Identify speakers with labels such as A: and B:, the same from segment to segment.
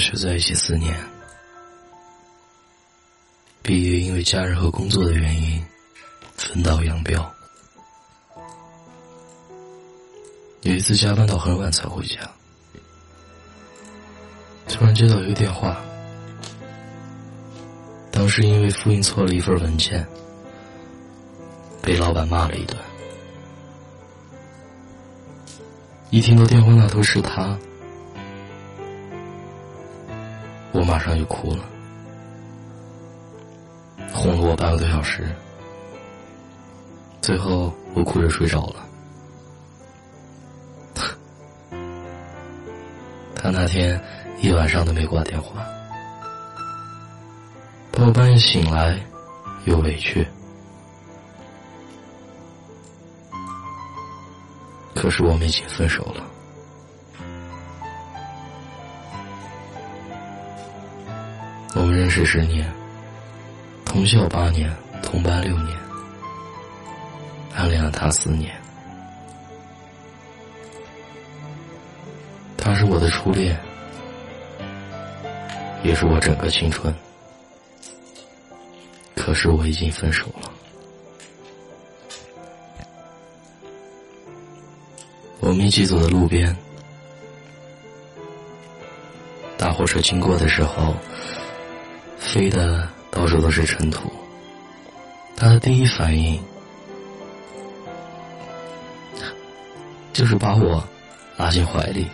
A: 学在一起四年，毕业因为家人和工作的原因分道扬镳。有一次加班到很晚才回家，突然接到一个电话，当时因为复印错了一份文件，被老板骂了一顿。一听到电话那头是他。我马上就哭了，哄了我半个多小时，最后我哭着睡着了。他那天一晚上都没挂电话，到我半夜醒来，又委屈。可是我们已经分手了。识十年，同校八年，同班六年，暗恋了他四年。他是我的初恋，也是我整个青春。可是我已经分手了。我们一起走在路边，大货车经过的时候。飞的到处都是尘土，他的第一反应就是把我拉进怀里，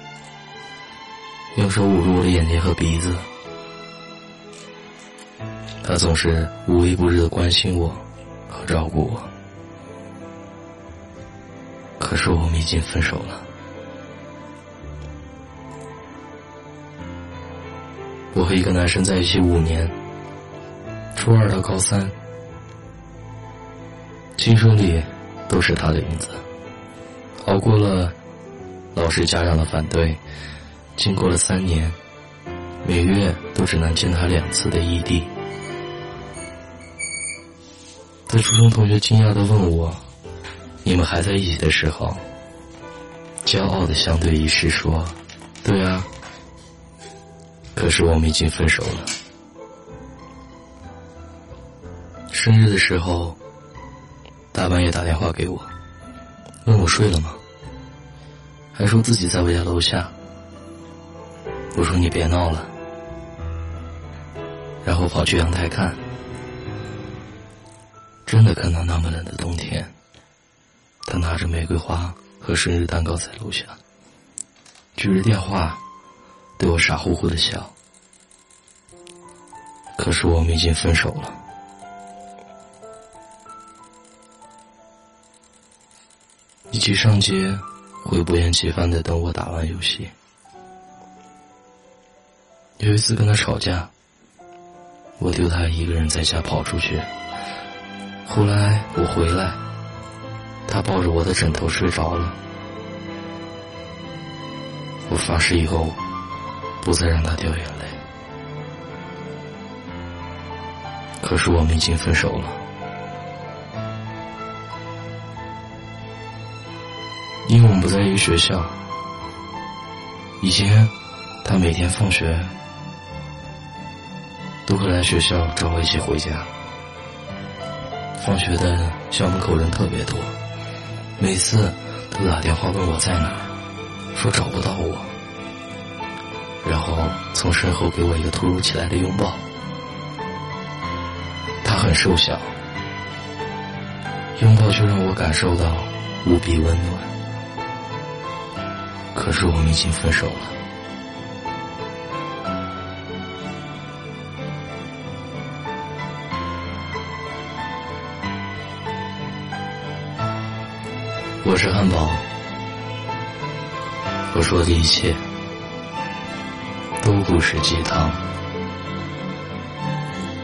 A: 用手捂住我的眼睛和鼻子。他总是无微不至的关心我和照顾我，可是我们已经分手了。我和一个男生在一起五年。初二到高三，青春里都是他的影子。熬过了老师家长的反对，经过了三年，每月都只能见他两次的异地。在初中同学惊讶的问我：“你们还在一起的时候？”骄傲的相对一试说：“对啊。”可是我们已经分手了。生日的时候，大半夜打电话给我，问我睡了吗？还说自己在我家楼下。我说你别闹了，然后跑去阳台看，真的看到那么冷的冬天，他拿着玫瑰花和生日蛋糕在楼下，举着电话对我傻乎乎的笑。可是我们已经分手了。一起上街，会不厌其烦的等我打完游戏。有一次跟他吵架，我丢他一个人在家跑出去。后来我回来，他抱着我的枕头睡着了。我发誓以后不再让他掉眼泪。可是我们已经分手了。因为我们不在一个学校，以前他每天放学都会来学校找我一起回家。放学的校门口人特别多，每次都打电话问我在哪，说找不到我，然后从身后给我一个突如其来的拥抱。他很瘦小，拥抱却让我感受到无比温暖。可是我们已经分手了。我是汉堡，我说的一切都不是鸡汤。